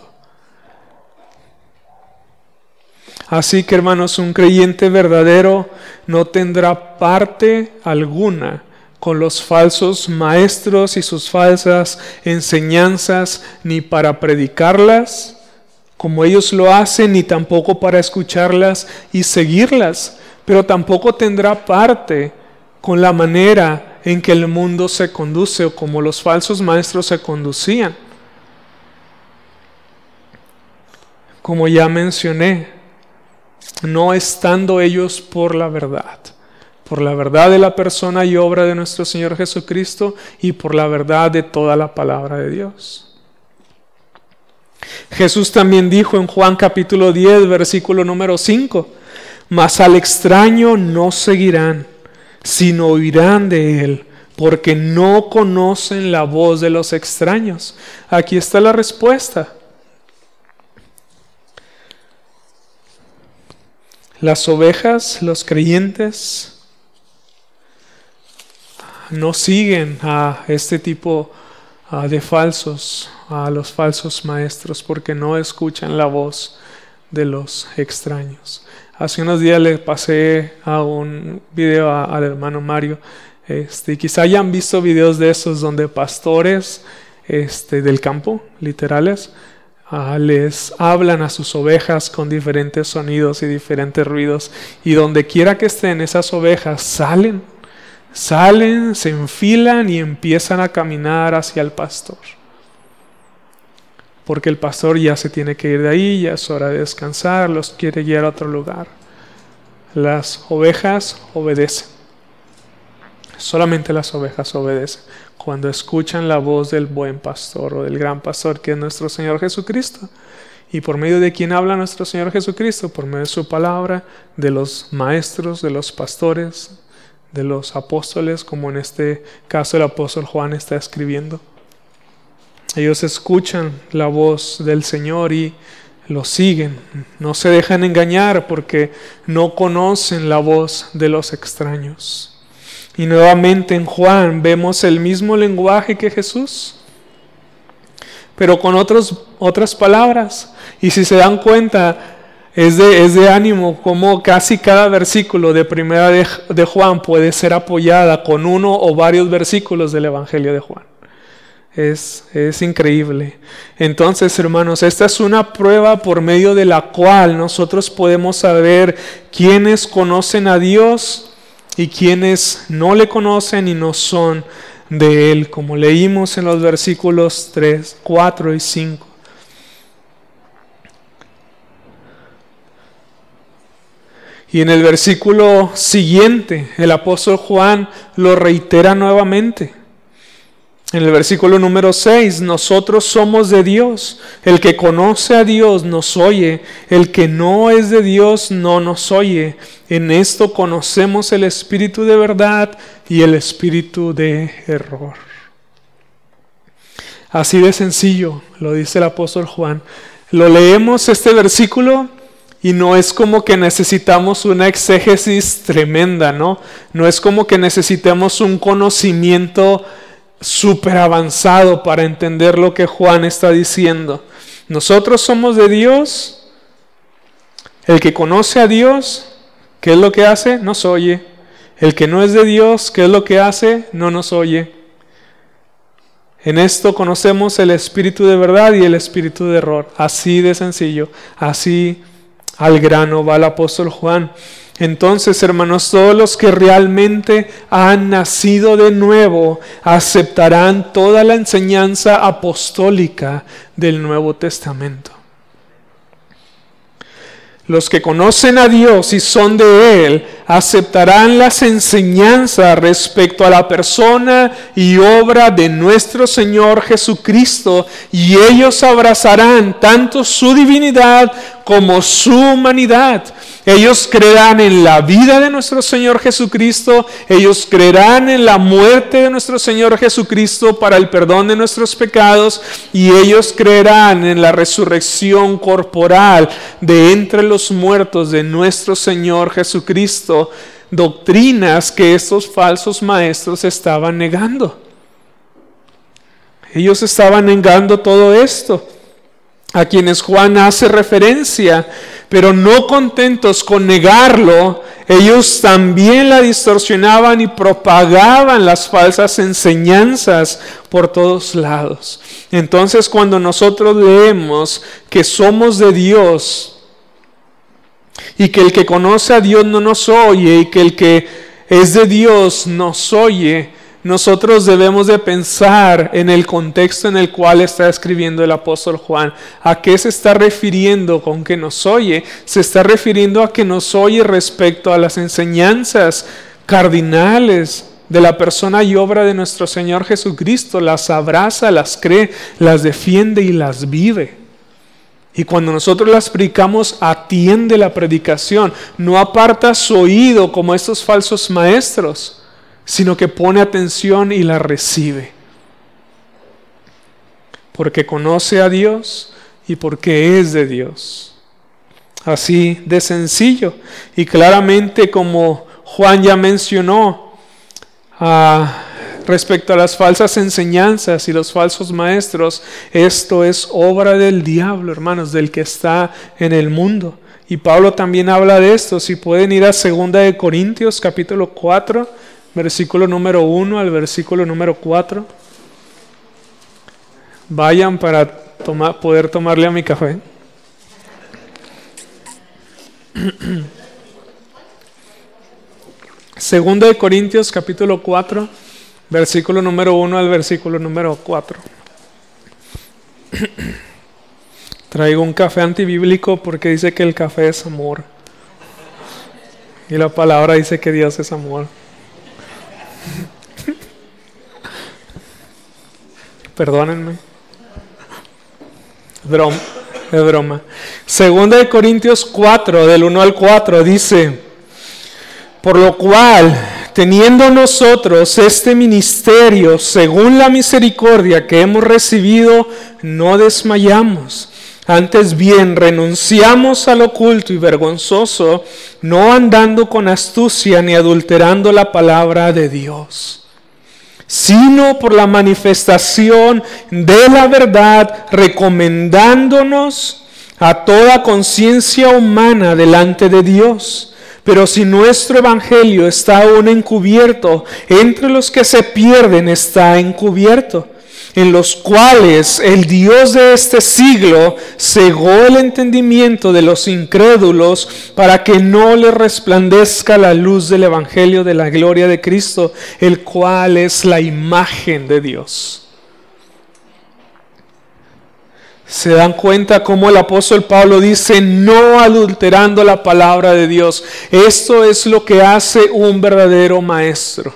Así que hermanos, un creyente verdadero no tendrá parte alguna con los falsos maestros y sus falsas enseñanzas, ni para predicarlas, como ellos lo hacen, ni tampoco para escucharlas y seguirlas, pero tampoco tendrá parte con la manera en que el mundo se conduce o como los falsos maestros se conducían. Como ya mencioné, no estando ellos por la verdad, por la verdad de la persona y obra de nuestro Señor Jesucristo y por la verdad de toda la palabra de Dios. Jesús también dijo en Juan capítulo 10, versículo número 5, mas al extraño no seguirán sino oirán de él, porque no conocen la voz de los extraños. Aquí está la respuesta. Las ovejas, los creyentes, no siguen a este tipo de falsos, a los falsos maestros, porque no escuchan la voz de los extraños. Hace unos días le pasé un video al hermano Mario. Este, quizá hayan visto videos de esos donde pastores este, del campo, literales, ah, les hablan a sus ovejas con diferentes sonidos y diferentes ruidos. Y donde quiera que estén esas ovejas, salen, salen, se enfilan y empiezan a caminar hacia el pastor porque el pastor ya se tiene que ir de ahí, ya es hora de descansar, los quiere guiar a otro lugar. Las ovejas obedecen. Solamente las ovejas obedecen cuando escuchan la voz del buen pastor o del gran pastor que es nuestro Señor Jesucristo. Y por medio de quien habla nuestro Señor Jesucristo, por medio de su palabra, de los maestros, de los pastores, de los apóstoles, como en este caso el apóstol Juan está escribiendo. Ellos escuchan la voz del Señor y lo siguen. No se dejan engañar porque no conocen la voz de los extraños. Y nuevamente en Juan vemos el mismo lenguaje que Jesús, pero con otras palabras. Y si se dan cuenta, es de, es de ánimo como casi cada versículo de primera de Juan puede ser apoyada con uno o varios versículos del Evangelio de Juan. Es, increíble. Entonces, hermanos, esta es una prueba por medio de la cual nosotros podemos saber quiénes conocen a Dios y quiénes no le conocen y no son de Él, como leímos en los versículos 3, 4 y 5. Y en el versículo siguiente, el apóstol Juan lo reitera nuevamente. En el versículo número 6, nosotros somos de Dios. El que conoce a Dios nos oye. El que no es de Dios no nos oye. En esto conocemos el espíritu de verdad y el espíritu de error. Así de sencillo, lo dice el apóstol Juan. Lo leemos este versículo Y no es como que necesitamos una exégesis tremenda, ¿no? No es como que necesitemos un conocimiento súper avanzado para entender lo que Juan está diciendo. Nosotros somos de Dios. El que conoce a Dios, ¿qué es lo que hace? Nos oye. El que no es de Dios, ¿qué es lo que hace? No nos oye. En esto conocemos el espíritu de verdad y el espíritu de error. Así de sencillo, así al grano va el apóstol Juan. Entonces, hermanos, todos los que realmente han nacido de nuevo aceptarán toda la enseñanza apostólica del Nuevo Testamento. Los que conocen a Dios y son de Él aceptarán las enseñanzas respecto a la persona y obra de nuestro Señor Jesucristo y ellos abrazarán tanto su divinidad como su humanidad. Ellos creerán en la vida de nuestro Señor Jesucristo, ellos creerán en la muerte de nuestro Señor Jesucristo para el perdón de nuestros pecados y ellos creerán en la resurrección corporal de entre los muertos de nuestro Señor Jesucristo, doctrinas que estos falsos maestros estaban negando. Ellos estaban negando todo esto a quienes Juan hace referencia, pero no contentos con negarlo, ellos también la distorsionaban y propagaban las falsas enseñanzas por todos lados. Entonces cuando nosotros leemos que somos de Dios y que el que conoce a Dios no nos oye y que el que es de Dios nos oye, nosotros debemos de pensar en el contexto en el cual está escribiendo el apóstol Juan. ¿A qué se está refiriendo con que nos oye? Se está refiriendo a que nos oye respecto a las enseñanzas cardinales de la persona y obra de nuestro Señor Jesucristo. Las abraza, las cree, las defiende y las vive. Y cuando nosotros las predicamos, atiende la predicación, no aparta su oído como estos falsos maestros sino que pone atención y la recibe. Porque conoce a Dios y porque es de Dios. Así de sencillo. Y claramente como Juan ya mencionó ah, respecto a las falsas enseñanzas y los falsos maestros, esto es obra del diablo, hermanos, del que está en el mundo. Y Pablo también habla de esto. Si pueden ir a 2 de Corintios capítulo 4, versículo número 1 al versículo número 4. Vayan para poder tomarle a mi café. <clears throat> Segunda de Corintios capítulo 4, versículo número 1 al versículo número 4. <clears throat> Traigo un café antibíblico porque dice que el café es amor. Y la palabra dice que Dios es amor. <laughs> Perdónenme. Broma, es broma. Segunda de Corintios 4, del 1 al 4, dice, por lo cual, teniendo nosotros este ministerio, según la misericordia que hemos recibido, no desmayamos. Antes bien, renunciamos al oculto y vergonzoso, no andando con astucia ni adulterando la palabra de Dios sino por la manifestación de la verdad, recomendándonos a toda conciencia humana delante de Dios. Pero si nuestro evangelio está aún encubierto, entre los que se pierden está encubierto en los cuales el Dios de este siglo cegó el entendimiento de los incrédulos para que no les resplandezca la luz del Evangelio de la gloria de Cristo, el cual es la imagen de Dios. Se dan cuenta cómo el apóstol Pablo dice, no adulterando la palabra de Dios. Esto es lo que hace un verdadero maestro.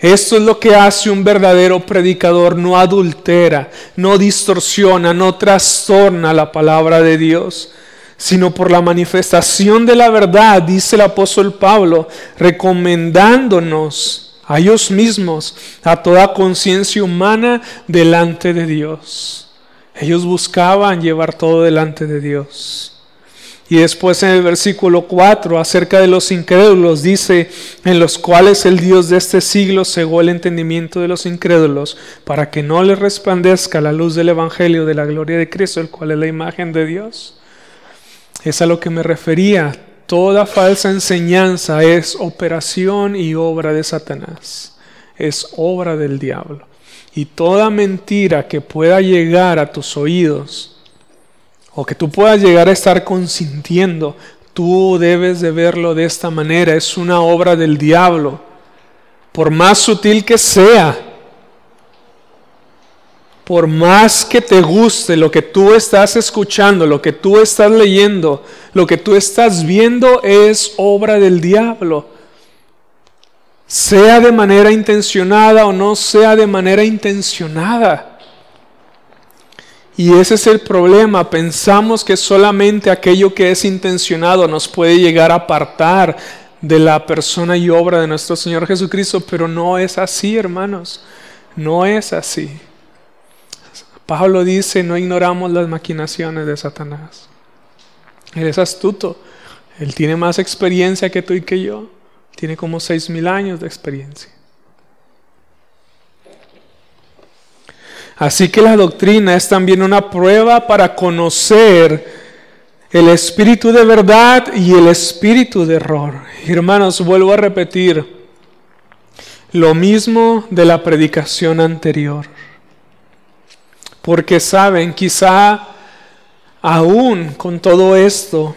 Esto es lo que hace un verdadero predicador, no adultera, no distorsiona, no trastorna la palabra de Dios, sino por la manifestación de la verdad, dice el apóstol Pablo, recomendándonos a ellos mismos, a toda conciencia humana delante de Dios. Ellos buscaban llevar todo delante de Dios. Y después en el versículo 4, acerca de los incrédulos, dice, en los cuales el Dios de este siglo cegó el entendimiento de los incrédulos, para que no les resplandezca la luz del Evangelio de la gloria de Cristo, el cual es la imagen de Dios. Es a lo que me refería. Toda falsa enseñanza es operación y obra de Satanás. Es obra del diablo. Y toda mentira que pueda llegar a tus oídos, o que tú puedas llegar a estar consintiendo, tú debes de verlo de esta manera. Es una obra del diablo. Por más sutil que sea, por más que te guste lo que tú estás escuchando, lo que tú estás leyendo, lo que tú estás viendo es obra del diablo. Sea de manera intencionada o no sea de manera intencionada. Y ese es el problema. Pensamos que solamente aquello que es intencionado nos puede llegar a apartar de la persona y obra de nuestro Señor Jesucristo, pero no es así, hermanos. No es así. Pablo dice, no ignoramos las maquinaciones de Satanás. Él es astuto. Él tiene más experiencia que tú y que yo. Tiene como seis mil años de experiencia. Así que la doctrina es también una prueba para conocer el espíritu de verdad y el espíritu de error. Hermanos, vuelvo a repetir lo mismo de la predicación anterior. Porque saben, quizá aún con todo esto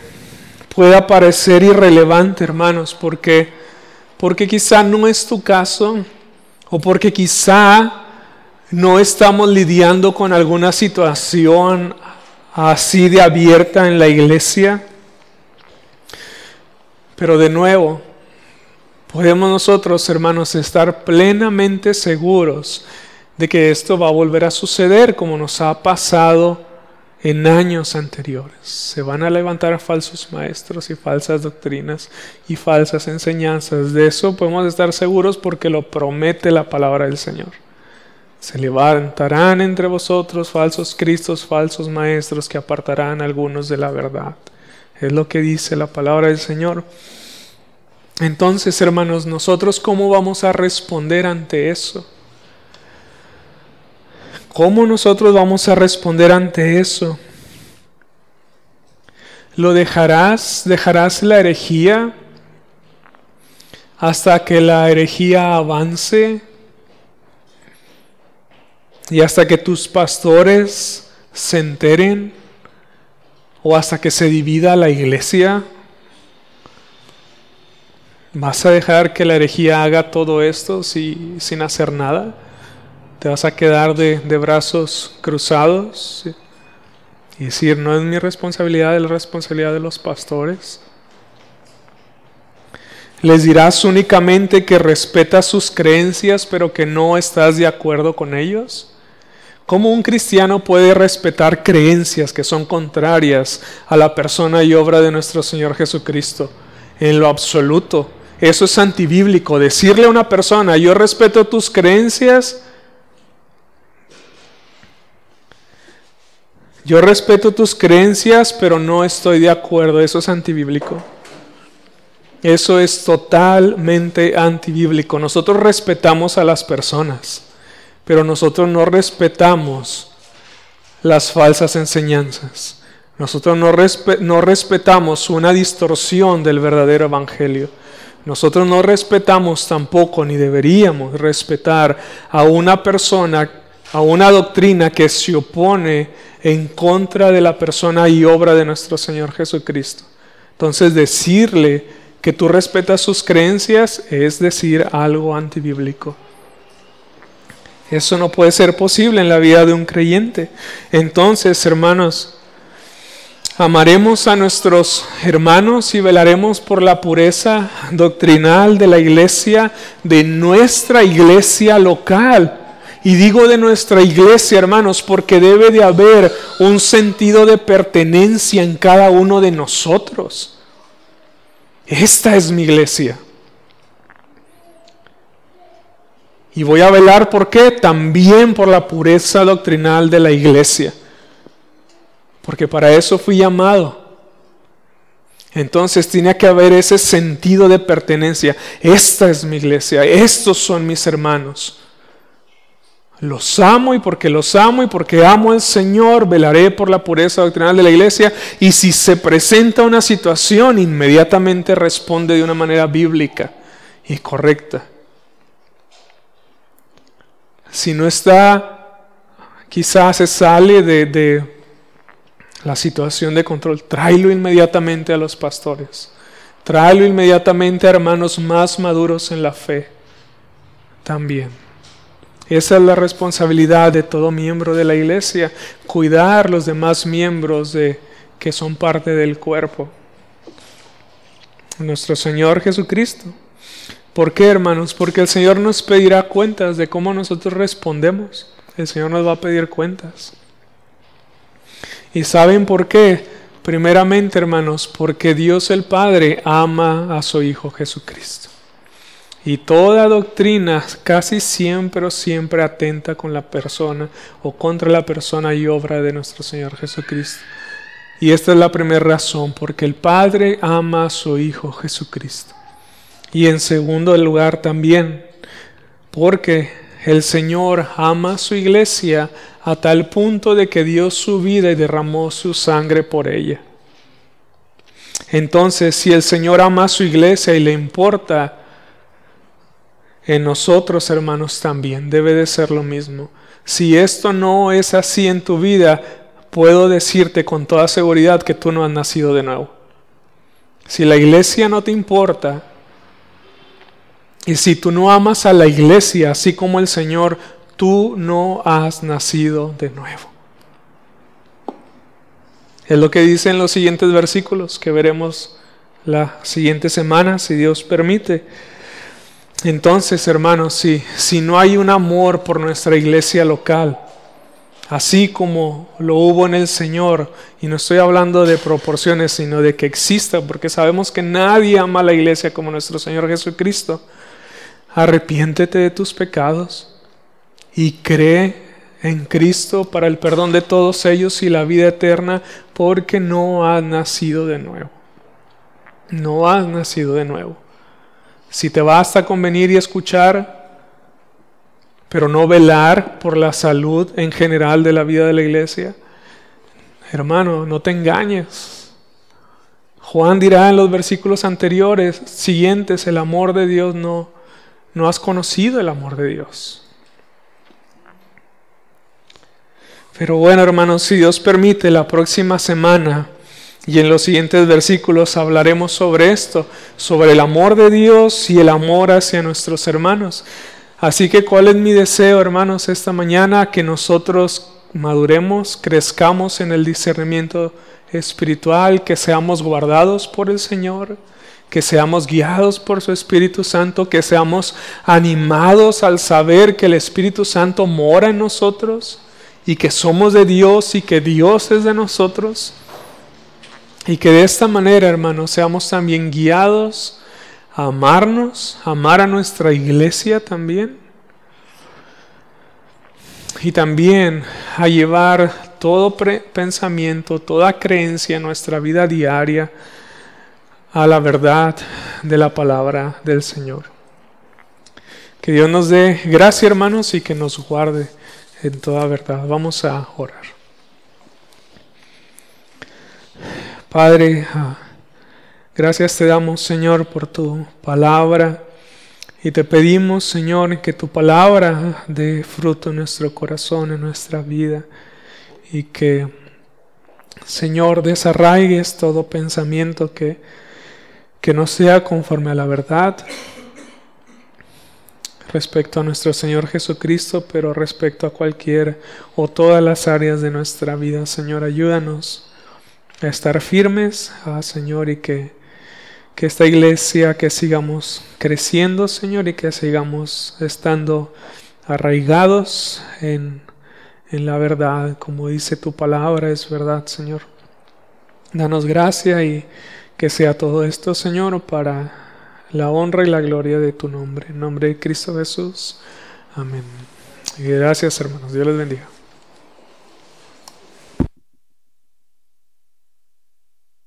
pueda parecer irrelevante, hermanos, porque porque quizá no es tu caso o porque quizá no estamos lidiando con alguna situación así de abierta en la iglesia. Pero de nuevo, podemos nosotros, hermanos, estar plenamente seguros de que esto va a volver a suceder como nos ha pasado en años anteriores. Se van a levantar falsos maestros y falsas doctrinas y falsas enseñanzas. De eso podemos estar seguros porque lo promete la palabra del Señor. Se levantarán entre vosotros falsos cristos, falsos maestros que apartarán a algunos de la verdad. Es lo que dice la palabra del Señor. Entonces, hermanos, nosotros cómo vamos a responder ante eso? ¿Cómo nosotros vamos a responder ante eso? ¿Lo dejarás? ¿Dejarás la herejía hasta que la herejía avance? Y hasta que tus pastores se enteren o hasta que se divida la iglesia, ¿vas a dejar que la herejía haga todo esto sin hacer nada? ¿Te vas a quedar de, de brazos cruzados y decir, no es mi responsabilidad, es la responsabilidad de los pastores? Les dirás únicamente que respetas sus creencias, pero que no estás de acuerdo con ellos. ¿Cómo un cristiano puede respetar creencias que son contrarias a la persona y obra de nuestro Señor Jesucristo? En lo absoluto. Eso es antibíblico. Decirle a una persona, yo respeto tus creencias, yo respeto tus creencias, pero no estoy de acuerdo. Eso es antibíblico. Eso es totalmente antibíblico. Nosotros respetamos a las personas pero nosotros no respetamos las falsas enseñanzas. Nosotros no, no, respetamos una distorsión del verdadero evangelio. Nosotros no respetamos tampoco, ni deberíamos respetar a una persona, a una doctrina que se opone en contra de la persona y obra de nuestro Señor Jesucristo. Entonces decirle que tú respetas sus creencias es decir algo antibíblico. Eso no puede ser posible en la vida de un creyente. Entonces, hermanos, amaremos a nuestros hermanos y velaremos por la pureza doctrinal de la iglesia, de nuestra iglesia local. Y digo de nuestra iglesia, hermanos, porque debe de haber un sentido de pertenencia en cada uno de nosotros. Esta es mi iglesia. Y voy a velar por qué? También por la pureza doctrinal de la iglesia. Porque para eso fui llamado. Entonces tiene que haber ese sentido de pertenencia. Esta es mi iglesia, estos son mis hermanos. Los amo y porque los amo y porque amo al Señor, velaré por la pureza doctrinal de la iglesia. Y si se presenta una situación, inmediatamente responde de una manera bíblica y correcta. Si no está, quizás se sale de, la situación de control, tráelo inmediatamente a los pastores. Tráelo inmediatamente a hermanos más maduros en la fe también. Esa es la responsabilidad de todo miembro de la iglesia, cuidar los demás miembros de, que son parte del cuerpo. Nuestro Señor Jesucristo. ¿Por qué, hermanos? Porque el Señor nos pedirá cuentas de cómo nosotros respondemos. El Señor nos va a pedir cuentas. ¿Y saben por qué? Primeramente, hermanos, porque Dios el Padre ama a su Hijo Jesucristo. Y toda doctrina casi siempre o siempre atenta con la persona o contra la persona y obra de nuestro Señor Jesucristo. Y esta es la primera razón, porque el Padre ama a su Hijo Jesucristo. Y en segundo lugar también, porque el Señor ama a su iglesia a tal punto de que dio su vida y derramó su sangre por ella. Entonces, si el Señor ama a su iglesia y le importa, en nosotros, hermanos, también debe de ser lo mismo. Si esto no es así en tu vida, puedo decirte con toda seguridad que tú no has nacido de nuevo. Si la iglesia no te importa, y si tú no amas a la iglesia así como el Señor, tú no has nacido de nuevo. Es lo que dicen los siguientes versículos que veremos la siguiente semana, si Dios permite. Entonces, hermanos, si, si no hay un amor por nuestra iglesia local, así como lo hubo en el Señor, y no estoy hablando de proporciones, sino de que exista, porque sabemos que nadie ama a la iglesia como nuestro Señor Jesucristo, arrepiéntete de tus pecados y cree en Cristo para el perdón de todos ellos y la vida eterna, porque no has nacido de nuevo. No has nacido de nuevo. Si te basta con venir y escuchar, pero no velar por la salud en general de la vida de la iglesia, hermano, no te engañes. Juan dirá en los versículos anteriores, siguientes, el amor de Dios no, no has conocido el amor de Dios. Pero bueno, hermanos, si Dios permite, la próxima semana y en los siguientes versículos hablaremos sobre esto, sobre el amor de Dios y el amor hacia nuestros hermanos. Así que, ¿cuál es mi deseo, hermanos, esta mañana? Que nosotros maduremos, crezcamos en el discernimiento espiritual, que seamos guardados por el Señor que seamos guiados por su Espíritu Santo, que seamos animados al saber que el Espíritu Santo mora en nosotros y que somos de Dios y que Dios es de nosotros. Y que de esta manera, hermanos, seamos también guiados a amarnos, a amar a nuestra iglesia también. Y también a llevar todo pensamiento, toda creencia en nuestra vida diaria a la verdad de la palabra del Señor. Que Dios nos dé gracia, hermanos, y que nos guarde en toda verdad. Vamos a orar. Padre, ah, gracias te damos, Señor, por tu palabra. Y te pedimos, Señor, que tu palabra dé fruto en nuestro corazón, en nuestra vida. Y que, Señor, desarraigues todo pensamiento que que no sea conforme a la verdad respecto a nuestro Señor Jesucristo, pero respecto a cualquier o todas las áreas de nuestra vida. Señor, ayúdanos a estar firmes, ah, Señor, y que, que esta iglesia, que sigamos creciendo, Señor, y que sigamos estando arraigados en, en la verdad, como dice tu palabra, es verdad, Señor. Danos gracia y que sea todo esto, Señor, para la honra y la gloria de tu nombre. En nombre de Cristo Jesús. Amén. Y gracias, hermanos. Dios les bendiga.